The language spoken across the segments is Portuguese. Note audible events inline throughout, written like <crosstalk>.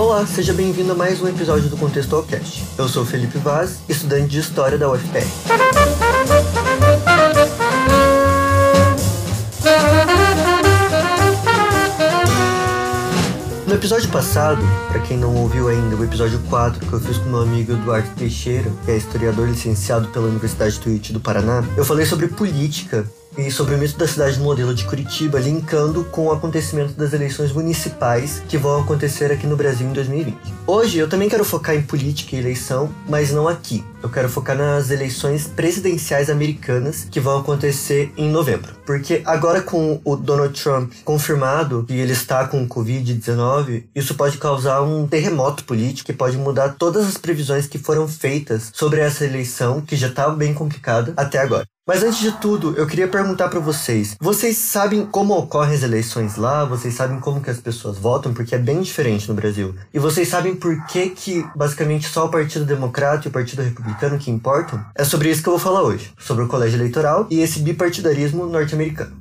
Olá, seja bem-vindo a mais um episódio do Contextualcast. Eu sou Felipe Vaz, estudante de História da UFPR. No episódio passado, para quem não ouviu ainda, o episódio 4 que eu fiz com meu amigo Eduardo Teixeira, que é historiador licenciado pela Universidade Tuiuti do Paraná, eu falei sobre política e sobre o mito da cidade modelo de Curitiba, linkando com o acontecimento das eleições municipais que vão acontecer aqui no Brasil em 2020. Hoje eu também quero focar em política e eleição, mas não aqui. Eu quero focar nas eleições presidenciais americanas que vão acontecer em novembro. Porque agora com o Donald Trump confirmado que ele está com Covid-19, isso pode causar um terremoto político que pode mudar todas as previsões que foram feitas sobre essa eleição, que já está bem complicada até agora. Mas antes de tudo, eu queria perguntar para vocês: vocês sabem como ocorrem as eleições lá? Vocês sabem como que as pessoas votam? Porque é bem diferente no Brasil. E vocês sabem por que que basicamente só o Partido Democrata e o Partido Republicano que importam? É sobre isso que eu vou falar hoje, sobre o colégio eleitoral e esse bipartidarismo norte-americano.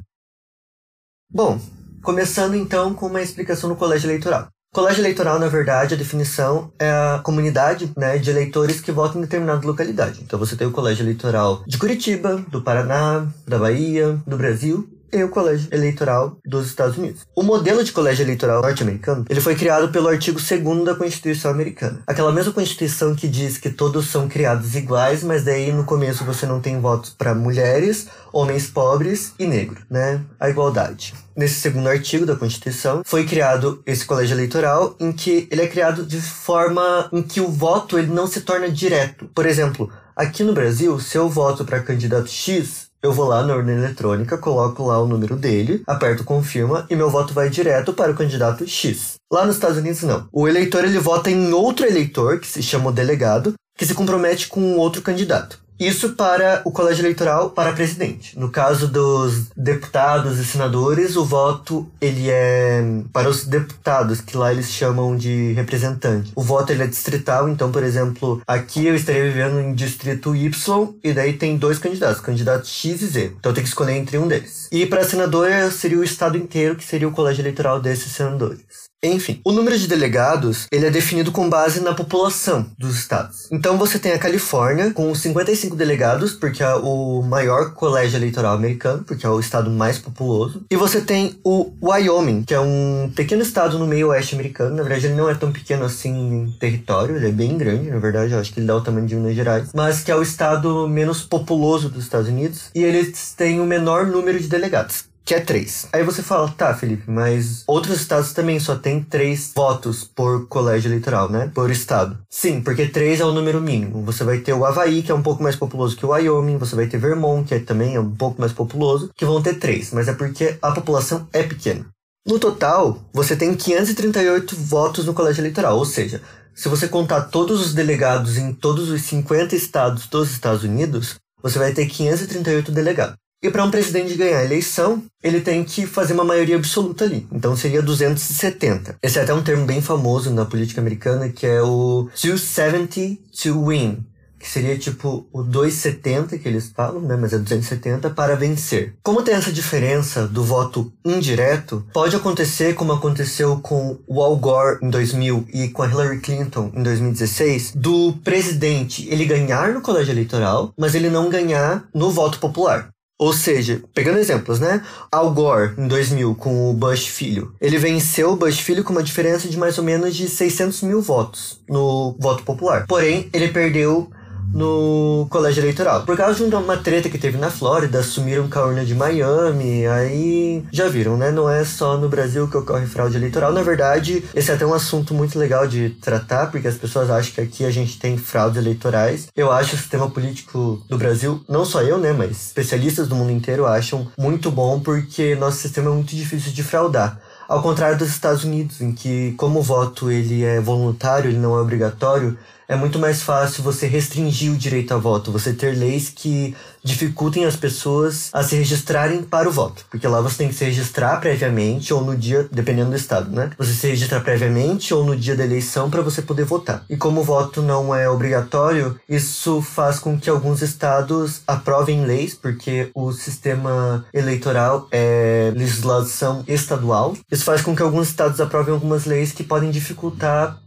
Bom, começando então com uma explicação do colégio eleitoral. Colégio eleitoral, na verdade, a definição é a comunidade né, de eleitores que votam em determinada localidade. Então você tem o colégio eleitoral de Curitiba, do Paraná, da Bahia, do Brasil e o colégio eleitoral dos Estados Unidos. O modelo de colégio eleitoral norte-americano, ele foi criado pelo artigo 2 da Constituição americana. Aquela mesma Constituição que diz que todos são criados iguais, mas daí no começo você não tem votos para mulheres, homens pobres e negros, né? A igualdade. Nesse segundo artigo da Constituição, foi criado esse colégio eleitoral em que ele é criado de forma em que o voto ele não se torna direto. Por exemplo, aqui no Brasil, se eu voto para candidato X, eu vou lá na urna eletrônica, coloco lá o número dele, aperto confirma e meu voto vai direto para o candidato X. Lá nos Estados Unidos não. O eleitor ele vota em outro eleitor, que se chama o delegado, que se compromete com outro candidato. Isso para o colégio eleitoral para presidente. No caso dos deputados e senadores, o voto ele é para os deputados, que lá eles chamam de representante. O voto ele é distrital, então, por exemplo, aqui eu estaria vivendo em distrito Y e daí tem dois candidatos, candidato X e Z. Então eu tenho que escolher entre um deles. E para senador seria o estado inteiro, que seria o colégio eleitoral desses senadores. Enfim, o número de delegados ele é definido com base na população dos estados. Então você tem a Califórnia com 55 delegados, porque é o maior colégio eleitoral americano, porque é o estado mais populoso. E você tem o Wyoming, que é um pequeno estado no meio oeste americano. Na verdade, ele não é tão pequeno assim em território, ele é bem grande, na verdade, eu acho que ele dá o tamanho de Minas Gerais. Mas que é o estado menos populoso dos Estados Unidos. E eles têm o menor número de delegados que é três. Aí você fala, tá, Felipe, mas outros estados também só tem três votos por colégio eleitoral, né? Por estado. Sim, porque três é o número mínimo. Você vai ter o Havaí, que é um pouco mais populoso que o Wyoming, você vai ter Vermont, que é também é um pouco mais populoso, que vão ter três, mas é porque a população é pequena. No total, você tem 538 votos no colégio eleitoral, ou seja, se você contar todos os delegados em todos os 50 estados dos Estados Unidos, você vai ter 538 delegados. E para um presidente ganhar a eleição, ele tem que fazer uma maioria absoluta ali. Então seria 270. Esse é até um termo bem famoso na política americana, que é o 270 to win. Que seria tipo o 270 que eles falam, né? Mas é 270 para vencer. Como tem essa diferença do voto indireto, pode acontecer como aconteceu com o Al Gore em 2000 e com a Hillary Clinton em 2016, do presidente ele ganhar no colégio eleitoral, mas ele não ganhar no voto popular. Ou seja, pegando exemplos, né? Al Gore, em 2000, com o Bush filho. Ele venceu o Bush filho com uma diferença de mais ou menos de 600 mil votos no voto popular. Porém, ele perdeu no colégio eleitoral. Por causa de uma treta que teve na Flórida, assumiram com a urna de Miami, aí já viram, né? Não é só no Brasil que ocorre fraude eleitoral. Na verdade, esse é até um assunto muito legal de tratar, porque as pessoas acham que aqui a gente tem fraudes eleitorais. Eu acho o sistema político do Brasil, não só eu, né? Mas especialistas do mundo inteiro acham muito bom, porque nosso sistema é muito difícil de fraudar. Ao contrário dos Estados Unidos, em que, como o voto ele é voluntário, ele não é obrigatório, é muito mais fácil você restringir o direito a voto, você ter leis que dificultem as pessoas a se registrarem para o voto. Porque lá você tem que se registrar previamente ou no dia, dependendo do estado, né? Você se registra previamente ou no dia da eleição para você poder votar. E como o voto não é obrigatório, isso faz com que alguns estados aprovem leis, porque o sistema eleitoral é legislação estadual. Isso faz com que alguns estados aprovem algumas leis que podem dificultar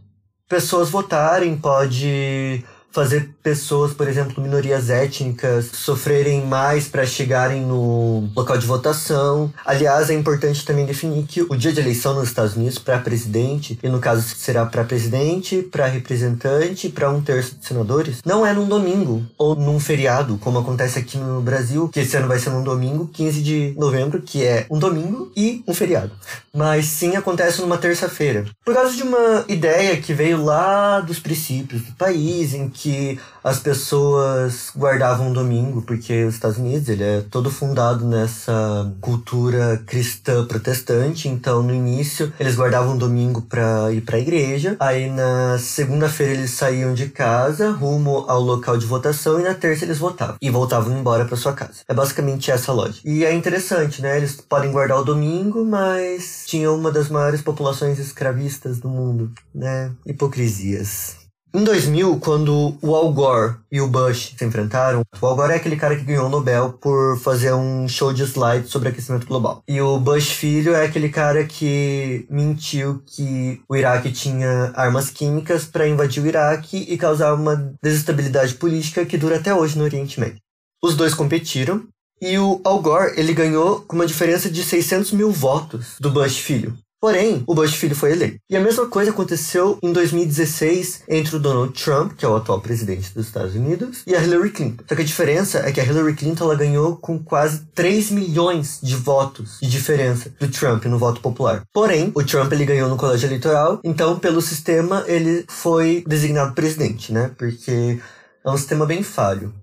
pessoas votarem, pode fazer pessoas, por exemplo, minorias étnicas, sofrerem mais para chegarem no local de votação. Aliás, é importante também definir que o dia de eleição nos Estados Unidos para presidente, e no caso será para presidente, para representante, para um terço de senadores, não é num domingo ou num feriado, como acontece aqui no Brasil, que esse ano vai ser num domingo, 15 de novembro, que é um domingo e um feriado. Mas sim acontece numa terça-feira. Por causa de uma ideia que veio lá dos princípios do país, em que que as pessoas guardavam o domingo, porque os Estados Unidos ele é todo fundado nessa cultura cristã protestante, então no início eles guardavam o domingo para ir para a igreja, aí na segunda-feira eles saíam de casa rumo ao local de votação e na terça eles votavam e voltavam embora para sua casa. É basicamente essa lógica. E é interessante, né? Eles podem guardar o domingo, mas tinha uma das maiores populações escravistas do mundo, né? Hipocrisias. Em 2000, quando o Al Gore e o Bush se enfrentaram, o Al Gore é aquele cara que ganhou o Nobel por fazer um show de slides sobre aquecimento global. E o Bush filho é aquele cara que mentiu que o Iraque tinha armas químicas para invadir o Iraque e causar uma desestabilidade política que dura até hoje no Oriente Médio. Os dois competiram e o Al Gore ele ganhou com uma diferença de 600 mil votos do Bush filho. Porém, o Bush filho foi eleito. E a mesma coisa aconteceu em 2016 entre o Donald Trump, que é o atual presidente dos Estados Unidos, e a Hillary Clinton. Só que a diferença é que a Hillary Clinton ela ganhou com quase 3 milhões de votos de diferença do Trump no voto popular. Porém, o Trump ele ganhou no colégio eleitoral, então pelo sistema ele foi designado presidente, né? Porque é um sistema bem falho.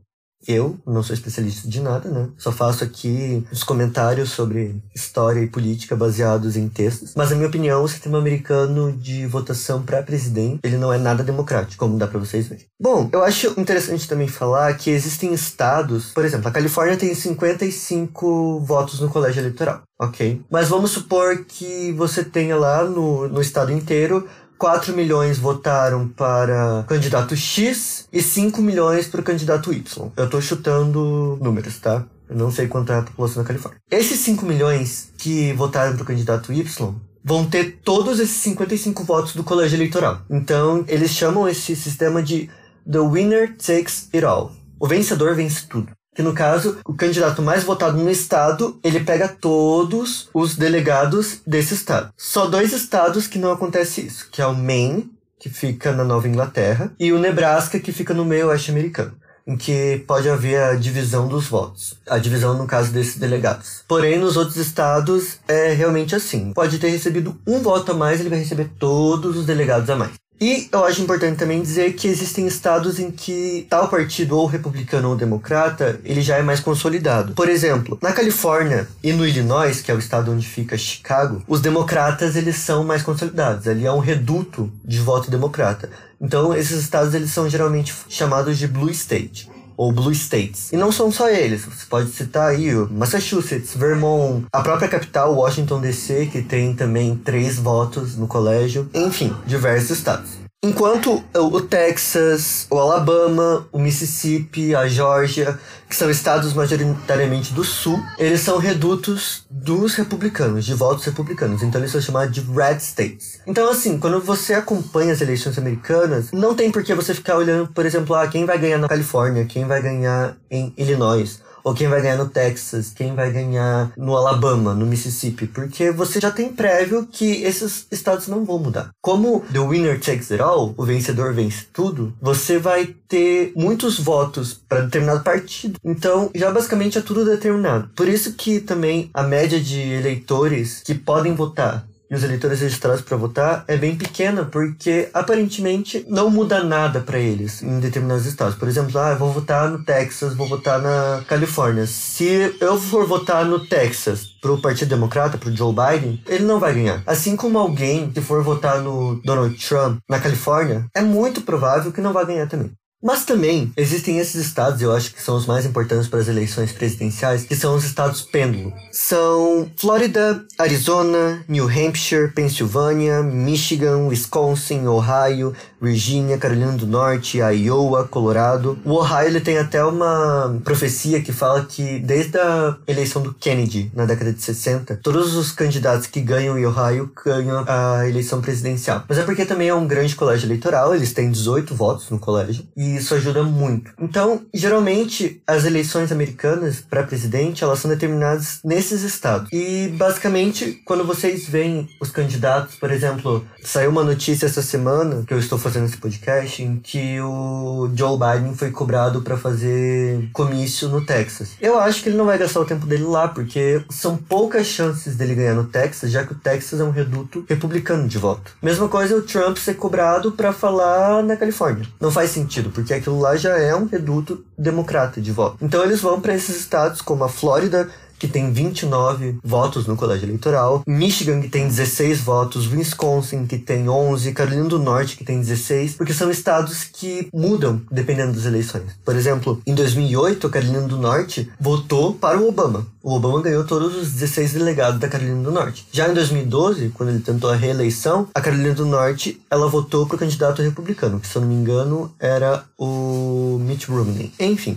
Eu não sou especialista de nada, né? Só faço aqui os comentários sobre história e política baseados em textos. Mas, na minha opinião, o sistema americano de votação para presidente, ele não é nada democrático, como dá para vocês verem. Bom, eu acho interessante também falar que existem estados, por exemplo, a Califórnia tem 55 votos no colégio eleitoral, ok? Mas vamos supor que você tenha lá no, no estado inteiro 4 milhões votaram para candidato X e 5 milhões para o candidato Y. Eu tô chutando números, tá? Eu não sei quanto é a população da Califórnia. Esses 5 milhões que votaram para o candidato Y vão ter todos esses 55 votos do colégio eleitoral. Então, eles chamam esse sistema de The Winner Takes It All. O vencedor vence tudo que no caso, o candidato mais votado no estado, ele pega todos os delegados desse estado. Só dois estados que não acontece isso, que é o Maine, que fica na Nova Inglaterra, e o Nebraska, que fica no meio oeste americano em que pode haver a divisão dos votos. A divisão, no caso desses delegados. Porém, nos outros estados é realmente assim. Pode ter recebido um voto a mais, ele vai receber todos os delegados a mais. E eu acho importante também dizer que existem estados em que tal partido, ou republicano ou democrata, ele já é mais consolidado. Por exemplo, na Califórnia e no Illinois, que é o estado onde fica Chicago, os democratas eles são mais consolidados. Ali é um reduto de voto democrata. Então, esses estados eles são geralmente chamados de blue state ou Blue States. E não são só eles, você pode citar aí o Massachusetts, Vermont, a própria capital, Washington DC, que tem também três votos no colégio, enfim, diversos estados. Enquanto o Texas, o Alabama, o Mississippi, a Geórgia, que são estados majoritariamente do sul, eles são redutos dos republicanos, de votos republicanos. Então eles são chamados de red states. Então assim, quando você acompanha as eleições americanas, não tem por que você ficar olhando, por exemplo, ah, quem vai ganhar na Califórnia, quem vai ganhar em Illinois ou quem vai ganhar no Texas, quem vai ganhar no Alabama, no Mississippi, porque você já tem prévio que esses estados não vão mudar. Como the winner takes it all, o vencedor vence tudo, você vai ter muitos votos para determinado partido. Então, já basicamente é tudo determinado. Por isso que também a média de eleitores que podem votar e os eleitores registrados para votar é bem pequena, porque aparentemente não muda nada para eles em determinados estados. Por exemplo, ah, vou votar no Texas, vou votar na Califórnia. Se eu for votar no Texas pro Partido Democrata, pro Joe Biden, ele não vai ganhar. Assim como alguém que for votar no Donald Trump na Califórnia, é muito provável que não vai ganhar também. Mas também existem esses estados, eu acho que são os mais importantes para as eleições presidenciais, que são os estados pêndulo. São Flórida, Arizona, New Hampshire, Pensilvânia, Michigan, Wisconsin, Ohio, Virgínia, Carolina do Norte, Iowa, Colorado. O Ohio ele tem até uma profecia que fala que desde a eleição do Kennedy na década de 60, todos os candidatos que ganham em Ohio ganham a eleição presidencial. Mas é porque também é um grande colégio eleitoral, eles têm 18 votos no colégio e isso ajuda muito. Então, geralmente as eleições americanas para presidente, elas são determinadas nesses estados. E basicamente, quando vocês veem os candidatos, por exemplo, saiu uma notícia essa semana que eu estou fazendo esse podcast em que o Joe Biden foi cobrado para fazer comício no Texas. Eu acho que ele não vai gastar o tempo dele lá, porque são poucas chances dele ganhar no Texas, já que o Texas é um reduto republicano de voto. Mesma coisa o Trump ser cobrado para falar na Califórnia. Não faz sentido, porque aquilo lá já é um reduto democrata de voto. Então eles vão para esses estados como a Flórida, que tem 29 votos no colégio eleitoral, Michigan, que tem 16 votos, Wisconsin, que tem 11, Carolina do Norte, que tem 16, porque são estados que mudam dependendo das eleições. Por exemplo, em 2008, a Carolina do Norte votou para o Obama. O Obama ganhou todos os 16 delegados da Carolina do Norte. Já em 2012, quando ele tentou a reeleição, a Carolina do Norte, ela votou para o candidato republicano, que se eu não me engano era o Mitt Romney. Enfim,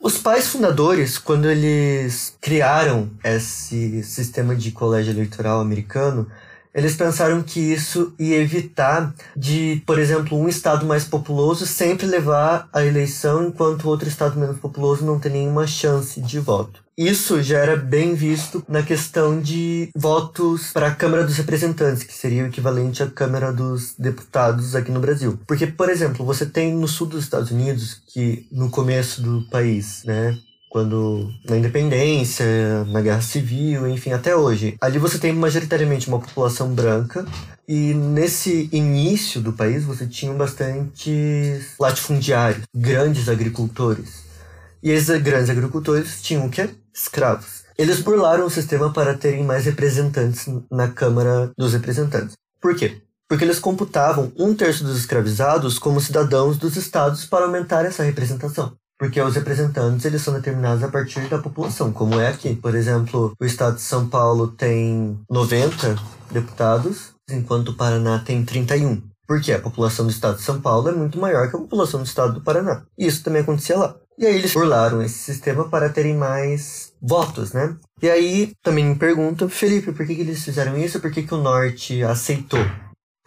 os pais fundadores, quando eles criaram esse sistema de colégio eleitoral americano, eles pensaram que isso ia evitar de, por exemplo, um estado mais populoso sempre levar a eleição, enquanto outro estado menos populoso não tem nenhuma chance de voto. Isso já era bem visto na questão de votos para a Câmara dos Representantes, que seria o equivalente à Câmara dos Deputados aqui no Brasil. Porque, por exemplo, você tem no sul dos Estados Unidos, que no começo do país, né, quando na independência, na guerra civil, enfim, até hoje. Ali você tem majoritariamente uma população branca e nesse início do país você tinha bastantes latifundiários, grandes agricultores. E esses grandes agricultores tinham o quê? Escravos. Eles burlaram o sistema para terem mais representantes na Câmara dos Representantes. Por quê? Porque eles computavam um terço dos escravizados como cidadãos dos estados para aumentar essa representação. Porque os representantes eles são determinados a partir da população, como é aqui. Por exemplo, o estado de São Paulo tem 90 deputados, enquanto o Paraná tem 31. Porque a população do estado de São Paulo é muito maior que a população do estado do Paraná. E isso também acontecia lá. E aí eles burlaram esse sistema para terem mais votos, né? E aí também me perguntam, Felipe, por que, que eles fizeram isso? Por que, que o Norte aceitou?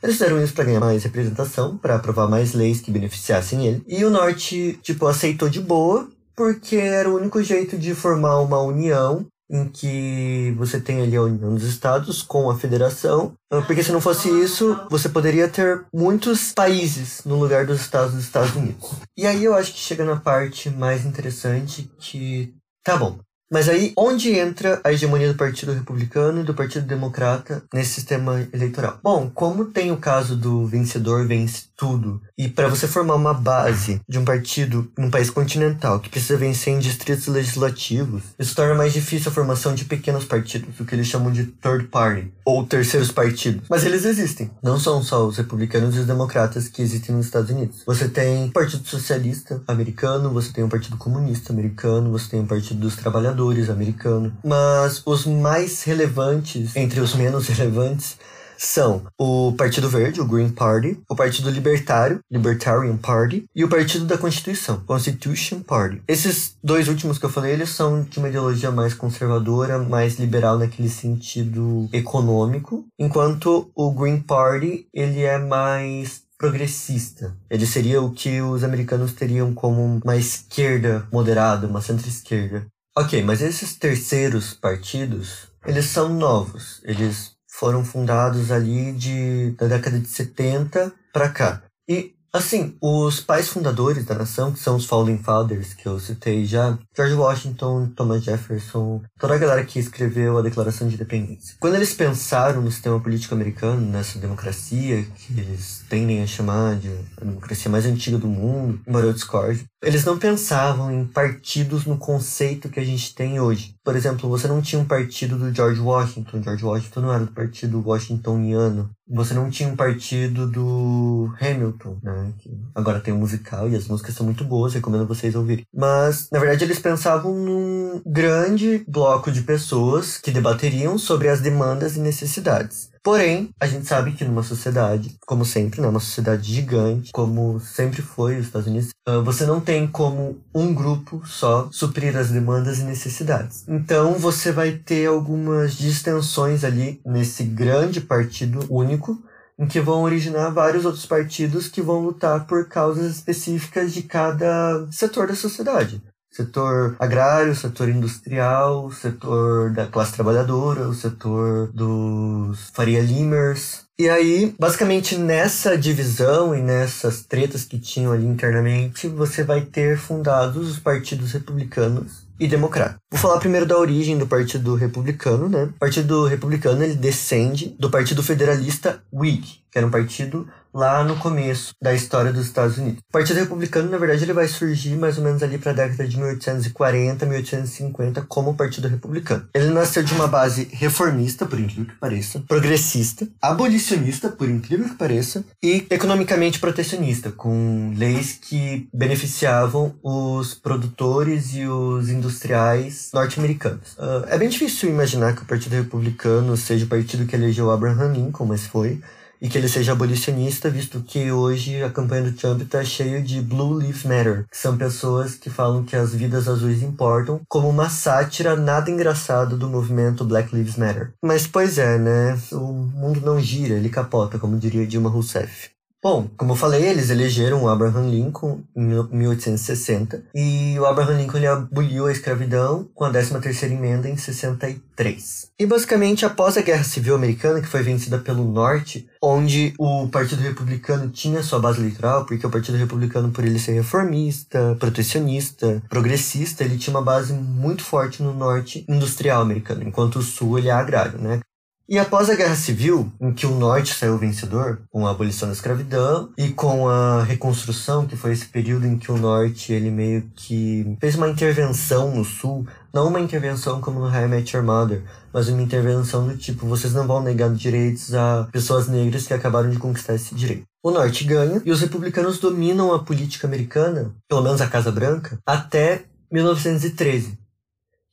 Eles fizeram isso para ganhar mais representação, para aprovar mais leis que beneficiassem ele. E o Norte, tipo, aceitou de boa, porque era o único jeito de formar uma união em que você tem ali a União dos Estados com a Federação, ah, porque se não fosse isso, você poderia ter muitos países no lugar dos Estados dos Estados Unidos. E aí eu acho que chega na parte mais interessante que tá bom. Mas aí, onde entra a hegemonia do Partido Republicano e do Partido Democrata nesse sistema eleitoral? Bom, como tem o caso do vencedor vence tudo, e para você formar uma base de um partido num país continental que precisa vencer em distritos legislativos, isso torna mais difícil a formação de pequenos partidos, o que eles chamam de third party, ou terceiros partidos. Mas eles existem. Não são só os republicanos e os democratas que existem nos Estados Unidos. Você tem o Partido Socialista americano, você tem o Partido Comunista americano, você tem o Partido dos Trabalhadores americano. Mas os mais relevantes, entre os menos <laughs> relevantes, são o Partido Verde, o Green Party, o Partido Libertário, Libertarian Party, e o Partido da Constituição, Constitution Party. Esses dois últimos que eu falei, eles são de uma ideologia mais conservadora, mais liberal naquele sentido econômico, enquanto o Green Party, ele é mais progressista. Ele seria o que os americanos teriam como uma esquerda moderada, uma centro-esquerda. Ok, mas esses terceiros partidos, eles são novos. Eles foram fundados ali de, da década de 70 para cá. E, assim, os pais fundadores da nação, que são os Founding Fathers, que eu citei já, George Washington, Thomas Jefferson, toda a galera que escreveu a Declaração de Independência. Quando eles pensaram no sistema político americano, nessa democracia, que eles tendem a chamar de a democracia mais antiga do mundo, embora eu discorde, Eles não pensavam em partidos no conceito que a gente tem hoje. Por exemplo, você não tinha um partido do George Washington. George Washington não era do partido washingtoniano. Você não tinha um partido do Hamilton, né? Que agora tem um musical e as músicas são muito boas, recomendo vocês ouvirem. Mas, na verdade, eles pensavam num grande bloco de pessoas que debateriam sobre as demandas e necessidades. Porém, a gente sabe que numa sociedade, como sempre, né, uma sociedade gigante, como sempre foi os Estados Unidos, ah, você não tem como um grupo só suprir as demandas e necessidades. Então, você vai ter algumas distensões ali nesse grande partido único, em que vão originar vários outros partidos que vão lutar por causas específicas de cada setor da sociedade setor agrário, setor industrial, setor da classe trabalhadora, o setor dos Faria Limers. E aí, basicamente nessa divisão e nessas tretas que tinham ali internamente, você vai ter fundados os partidos republicanos e democrata. Vou falar primeiro da origem do Partido Republicano, né? O Partido Republicano ele descende do Partido Federalista Whig, que era um partido lá no começo da história dos Estados Unidos. O Partido Republicano, na verdade, ele vai surgir mais ou menos ali para a década de 1840, 1850 como Partido Republicano. Ele nasceu de uma base reformista, por incrível que pareça, progressista, abolicionista, por incrível que pareça, e economicamente protecionista, com leis que beneficiavam os produtores e os industriais norte-americanos. Uh, é bem difícil imaginar que o Partido Republicano seja o partido que elegeu Abraham Lincoln, mas foi e que ele seja abolicionista, visto que hoje a campanha do Trump está cheia de Blue Lives Matter, que são pessoas que falam que as vidas azuis importam, como uma sátira nada engraçada do movimento Black Lives Matter. Mas pois é, né? O mundo não gira, ele capota, como diria Dilma Rousseff. Bom, como eu falei, eles elegeram o Abraham Lincoln em 1860 e o Abraham Lincoln ele aboliu a escravidão com a 13ª emenda em 63. E basicamente após a Guerra Civil Americana, que foi vencida pelo Norte, onde o Partido Republicano tinha sua base eleitoral, porque o Partido Republicano por ele ser reformista, protecionista, progressista, ele tinha uma base muito forte no Norte industrial americano, enquanto o Sul ele é agrário, né? E após a Guerra Civil, em que o Norte saiu vencedor, com a abolição da escravidão e com a reconstrução, que foi esse período em que o Norte ele meio que fez uma intervenção no Sul, não uma intervenção como no High Met Your Mother, mas uma intervenção do tipo, vocês não vão negar direitos a pessoas negras que acabaram de conquistar esse direito. O Norte ganha e os republicanos dominam a política americana, pelo menos a Casa Branca, até 1913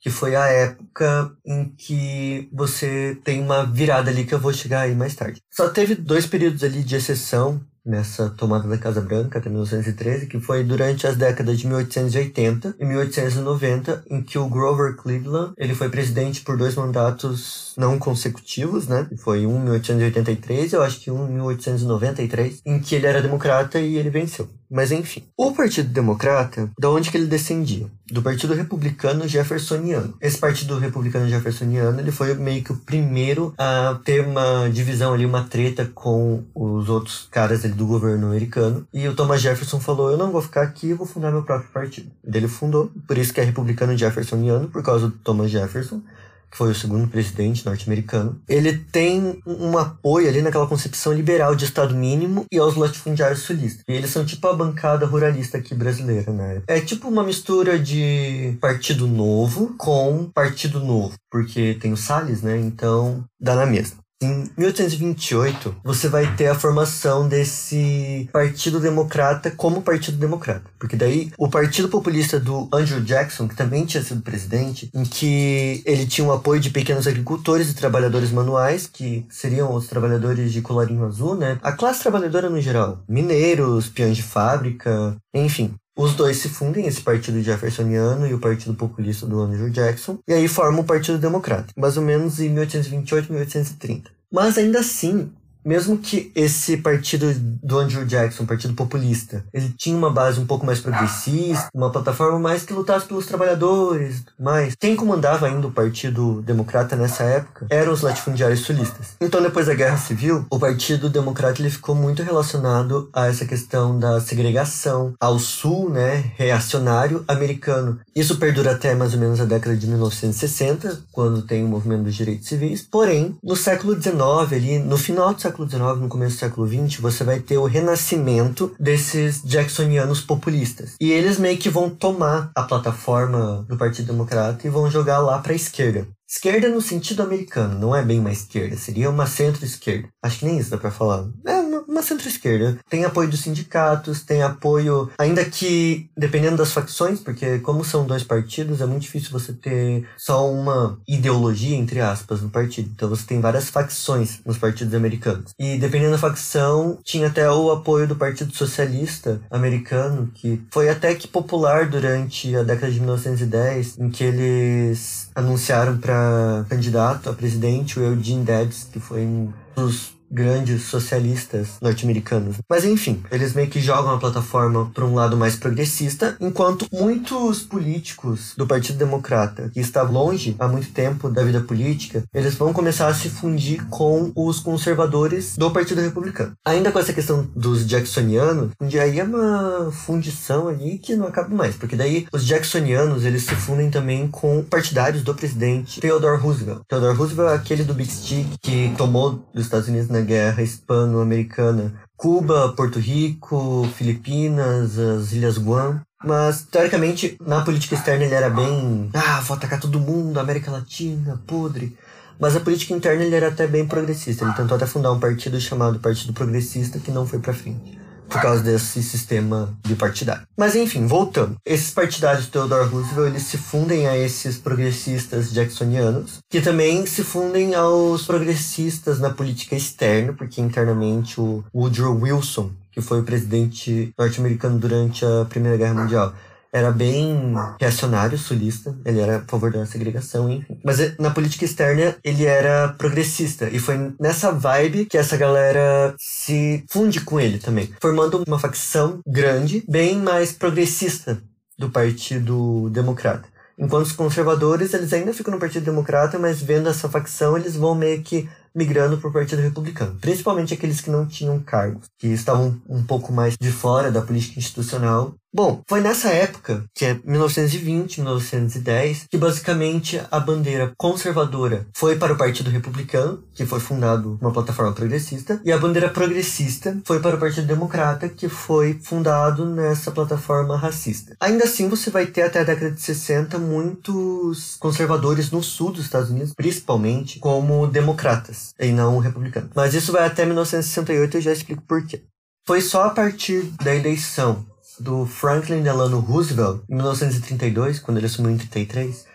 que foi a época em que você tem uma virada ali que eu vou chegar aí mais tarde. Só teve dois períodos ali de exceção nessa tomada da Casa Branca até 1913, que foi durante as décadas de 1880 e 1890, em que o Grover Cleveland ele foi presidente por dois mandatos não consecutivos, né? Foi um em 1883 eu acho que um em 1893, em que ele era democrata e ele venceu. Mas enfim, o Partido Democrata, da onde que ele descendia? Do Partido Republicano Jeffersoniano. Esse Partido Republicano Jeffersoniano, ele foi meio que o primeiro a ter uma divisão ali, uma treta com os outros caras ali do governo americano. E o Thomas Jefferson falou: "Eu não vou ficar aqui, eu vou fundar meu próprio partido". E ele fundou, por isso que é Republicano Jeffersoniano, por causa do Thomas Jefferson que foi o segundo presidente norte-americano, ele tem um apoio ali naquela concepção liberal de Estado mínimo e aos latifundiários sulistas. E eles são tipo a bancada ruralista aqui brasileira, né? É tipo uma mistura de Partido Novo com Partido Novo, porque tem o Salles, né? Então dá na mesma. Em 1828, você vai ter a formação desse Partido Democrata como Partido Democrata. Porque daí o Partido Populista do Andrew Jackson, que também tinha sido presidente, em que ele tinha o apoio de pequenos agricultores e trabalhadores manuais, que seriam os trabalhadores de colarinho azul, né? A classe trabalhadora no geral. Mineiros, peões de fábrica, enfim. Os dois se fundem, esse partido jeffersoniano e o partido populista do Andrew Jackson, e aí formam o Partido Democrata, mais ou menos em 1828, 1830. Mas ainda assim, mesmo que esse partido do Andrew Jackson, partido populista, ele tinha uma base um pouco mais progressista, uma plataforma mais que lutasse pelos trabalhadores, mais quem comandava ainda o Partido Democrata nessa época eram os latifundiários sulistas. Então, depois da Guerra Civil, o Partido Democrata ele ficou muito relacionado a essa questão da segregação, ao sul, né, reacionário americano. Isso perdura até mais ou menos a década de 1960, quando tem o movimento dos direitos civis. Porém, no século XIX, ali, no final do século XIX, no começo do século XX, você vai ter o renascimento desses jacksonianos populistas. E eles meio que vão tomar a plataforma do Partido Democrata e vão jogar lá para a esquerda. Esquerda no sentido americano, não é bem uma esquerda, seria uma centro-esquerda. Acho que nem isso dá pra falar. É uma, centro-esquerda. Tem apoio dos sindicatos, tem apoio, ainda que dependendo das facções, porque como são dois partidos, é muito difícil você ter só uma ideologia, entre aspas, no partido. Então você tem várias facções nos partidos americanos. E dependendo da facção, tinha até o apoio do Partido Socialista americano, que foi até que popular durante a década de 1910, em que eles anunciaram para candidato a presidente, o Eugene Debs, que foi um dos grandes socialistas norte-americanos. Mas enfim, eles meio que jogam a plataforma para um lado mais progressista, enquanto muitos políticos do Partido Democrata, que estavam longe há muito tempo da vida política, eles vão começar a se fundir com os conservadores do Partido Republicano. Ainda com essa questão dos jacksonianos, onde aí é uma fundição ali que não acaba mais, porque daí os jacksonianos, eles se fundem também com partidários do presidente Theodore Roosevelt. Theodore Roosevelt é aquele do Big Stick que tomou dos Estados Unidos na Guerra Hispano-Americana. Cuba, Porto Rico, Filipinas, as Ilhas Guam. Mas, teoricamente, na política externa ele era bem. Ah, vou atacar todo mundo, América Latina, podre. Mas a política interna ele era até bem progressista. Ele tentou até fundar um partido chamado Partido Progressista, que não foi pra frente por causa desse sistema bipartidário. Mas enfim, voltando. Esses partidários de Theodore Roosevelt, eles se fundem a esses progressistas jacksonianos, que também se fundem aos progressistas na política externa, porque internamente o Woodrow Wilson, que foi o presidente norte-americano durante a Primeira Guerra Mundial, era bem reacionário, sulista, ele era a favor da segregação, enfim. Mas eh, na política externa ele era progressista e foi nessa vibe que essa galera se funde com ele também, formando uma facção grande, bem mais progressista do Partido Democrata. Enquanto os conservadores, eles ainda ficam no Partido Democrata, mas vendo essa facção, eles vão meio que migrando para o Partido Republicano, principalmente aqueles que não tinham cargos, que estavam um pouco mais de fora da política institucional. Bom, foi nessa época, que é 1920, 1910, que basicamente a bandeira conservadora foi para o Partido Republicano, que foi fundado uma plataforma progressista, e a bandeira progressista foi para o Partido Democrata, que foi fundado nessa plataforma racista. Ainda assim, você vai ter até a década de 60 muitos conservadores no sul dos Estados Unidos, principalmente como democratas e não republicano. Mas isso vai até 1968 e eu já explico por quê. Foi só a partir da eleição do Franklin Delano Roosevelt, em 1932, quando ele assumiu em 33,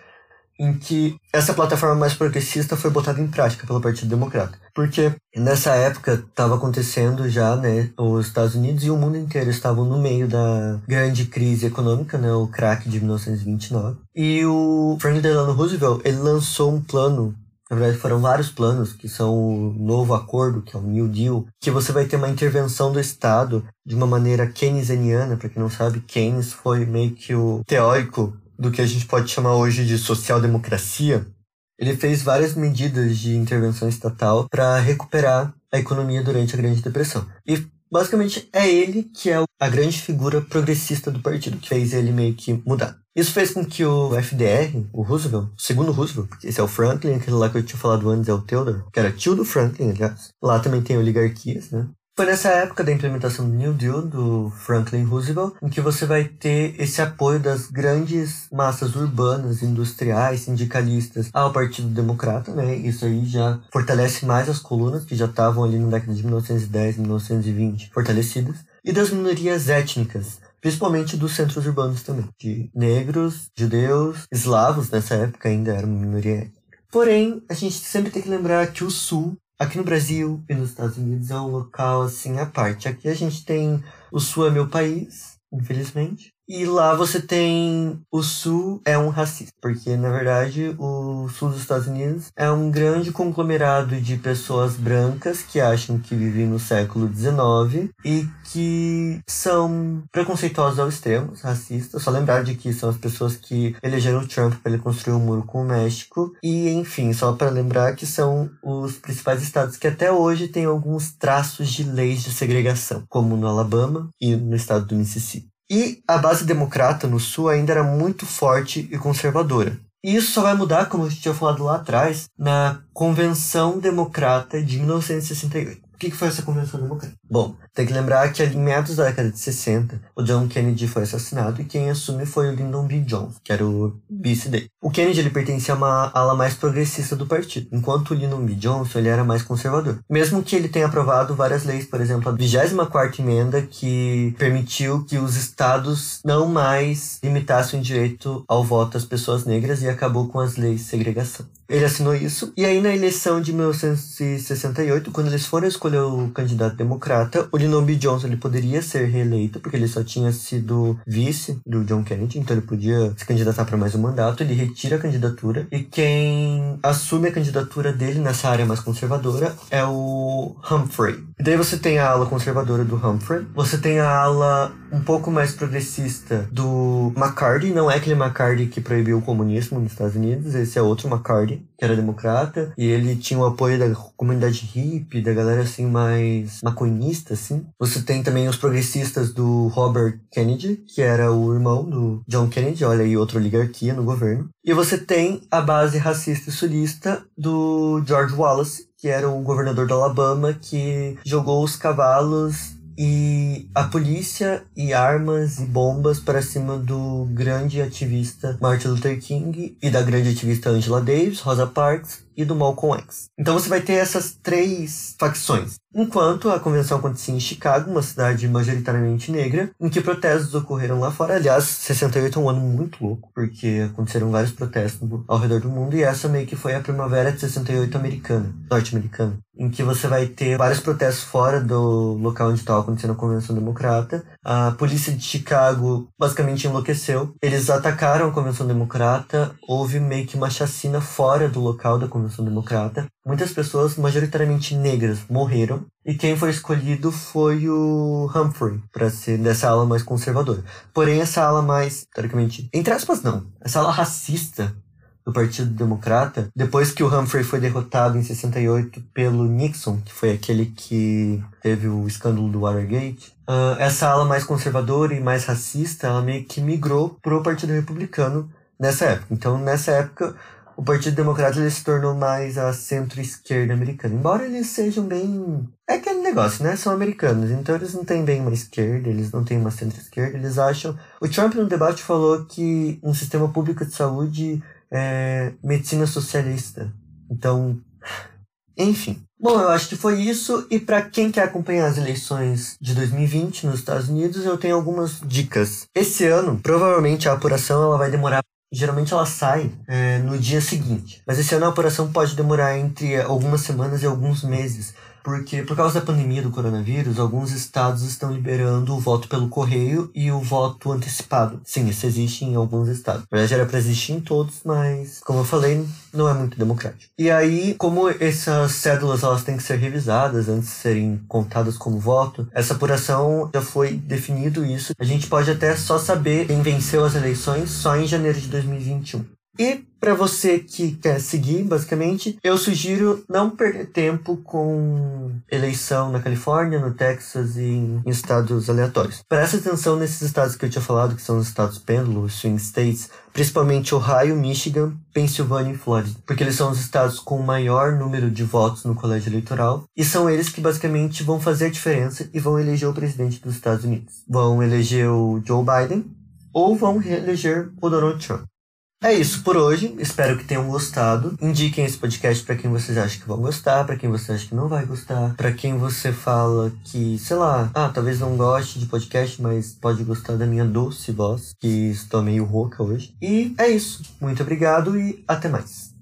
em que essa plataforma mais progressista foi botada em prática pelo Partido Democrata. Porque nessa época estava acontecendo já, né, os Estados Unidos e o mundo inteiro estavam no meio da grande crise econômica, né, o crack de 1929. E o Franklin Delano Roosevelt, ele lançou um plano na verdade, foram vários planos, que são o novo acordo, que é o New Deal, que você vai ter uma intervenção do Estado de uma maneira keynesiana. Para quem não sabe, Keynes foi meio que o teórico do que a gente pode chamar hoje de social-democracia. Ele fez várias medidas de intervenção estatal para recuperar a economia durante a Grande Depressão. E basicamente é ele que é a grande figura progressista do partido, que fez ele meio que mudar. Isso fez com que o FDR, o Roosevelt, o segundo Roosevelt, esse é o Franklin, aquele lá que eu tinha falado antes é o Theodore, que era tio do Franklin, aliás. Lá também tem oligarquias, né? Foi nessa época da implementação do New Deal do Franklin Roosevelt em que você vai ter esse apoio das grandes massas urbanas, industriais, sindicalistas ao Partido Democrata, né? Isso aí já fortalece mais as colunas que já estavam ali na década de 1910, 1920 fortalecidas e das minorias étnicas, principalmente dos centros urbanos também, de negros, judeus, eslavos, nessa época ainda era uma minoria. Porém, a gente sempre tem que lembrar que o Sul, aqui no Brasil e nos Estados Unidos, é um local assim à parte. Aqui a gente tem o Sul é meu país, infelizmente. E lá você tem o sul é um racista, porque na verdade o sul dos Estados Unidos é um grande conglomerado de pessoas brancas que acham que vivem no século XIX e que são preconceituosas ao extremo, racistas. Só lembrar de que são as pessoas que elegeram o Trump para ele construir um muro com o México. E enfim, só para lembrar que são os principais estados que até hoje têm alguns traços de leis de segregação, como no Alabama e no estado do Mississippi. E a base democrata no Sul ainda era muito forte e conservadora. E isso só vai mudar, como gente tinha falado lá atrás, na Convenção Democrata de 1968. O que, que foi essa convenção democrática? Bom, tem que lembrar que em meados da década de 60, o John Kennedy foi assassinado e quem assume foi o Lyndon B. Johnson, que era o vice dele. O Kennedy ele pertencia a uma ala mais progressista do partido, enquanto o Lyndon B. Johnson ele era mais conservador. Mesmo que ele tenha aprovado várias leis, por exemplo, a 24ª emenda que permitiu que os estados não mais limitassem o direito ao voto às pessoas negras e acabou com as leis de segregação. Ele assinou isso. E aí, na eleição de 1968, quando eles foram escolher o candidato democrata, o Lyndon. Johnson ele poderia ser reeleito, porque ele só tinha sido vice do John Kennedy, então ele podia se candidatar para mais um mandato. Ele retira a candidatura. E quem assume a candidatura dele nessa área mais conservadora é o Humphrey. E daí você tem a ala conservadora do Humphrey, você tem a ala um pouco mais progressista do McCarthy, não é aquele McCarthy que proibiu o comunismo nos Estados Unidos, esse é outro McCarthy, que era democrata, e ele tinha o apoio da comunidade hippie, da galera assim mais maconhista, assim. Você tem também os progressistas do Robert Kennedy, que era o irmão do John Kennedy, olha aí outra oligarquia no governo. E você tem a base racista e sulista do George Wallace, que era o governador do Alabama, que jogou os cavalos e a polícia e armas e bombas para cima do grande ativista Martin Luther King e da grande ativista Angela Davis, Rosa Parks e do Malcolm X. Então você vai ter essas três facções. Enquanto a convenção acontecia em Chicago, uma cidade majoritariamente negra, em que protestos ocorreram lá fora. Aliás, 68 é um ano muito louco, porque aconteceram vários protestos ao redor do mundo, e essa meio que foi a primavera de 68 americana, norte-americana, em que você vai ter vários protestos fora do local onde estava acontecendo a Convenção Democrata. A polícia de Chicago basicamente enlouqueceu. Eles atacaram a Convenção Democrata, houve meio que uma chacina fora do local da Convenção Democrata, muitas pessoas, majoritariamente negras, morreram. E quem foi escolhido foi o Humphrey, para ser dessa ala mais conservadora. Porém, essa ala mais, teoricamente, entre aspas, não, essa ala racista do Partido Democrata, depois que o Humphrey foi derrotado em 68 pelo Nixon, que foi aquele que teve o escândalo do Watergate, uh, essa ala mais conservadora e mais racista, ela meio que migrou pro Partido Republicano nessa época. Então, nessa época, o Partido Democrata ele se tornou mais a centro-esquerda americana. Embora eles sejam bem. É aquele negócio, né? São americanos, então eles não têm bem uma esquerda, eles não têm uma centro-esquerda, eles acham. O Trump no debate falou que um sistema público de saúde é medicina socialista. Então. Enfim. Bom, eu acho que foi isso. E para quem quer acompanhar as eleições de 2020 nos Estados Unidos, eu tenho algumas dicas. Esse ano, provavelmente a apuração ela vai demorar geralmente ela sai é, no dia seguinte. Mas esse ano a apuração pode demorar entre algumas semanas e alguns meses, porque por causa da pandemia do coronavírus, alguns estados estão liberando o voto pelo correio e o voto antecipado. Sim, isso existe em alguns estados. Na verdade, era para existir em todos, mas, como eu falei, não é muito democrático. E aí, como essas cédulas elas têm que ser revisadas antes de serem contadas como voto, essa apuração já foi definido isso. A gente pode até só saber quem venceu as eleições só em janeiro de 2021. E para você que quer seguir, basicamente, eu sugiro não perder tempo com eleição na Califórnia, no Texas e em estados aleatórios. Preste atenção nesses estados que eu tinha falado, que são os estados pêndulo, swing states, principalmente Ohio, Michigan, Pensilvânia e Flórida, porque eles são os estados com o maior número de votos no colégio eleitoral e são eles que basicamente vão fazer a diferença e vão eleger o presidente dos Estados Unidos. Vão eleger o Joe Biden ou vão reeleger o Donald Trump. É isso por hoje. Espero que tenham gostado. Indiquem esse podcast para quem vocês acham que vão gostar, para quem você acha que não vai gostar, para quem você fala que, sei lá, ah, talvez não goste de podcast, mas pode gostar da minha doce voz, que estou meio rouca hoje. E é isso. Muito obrigado e até mais.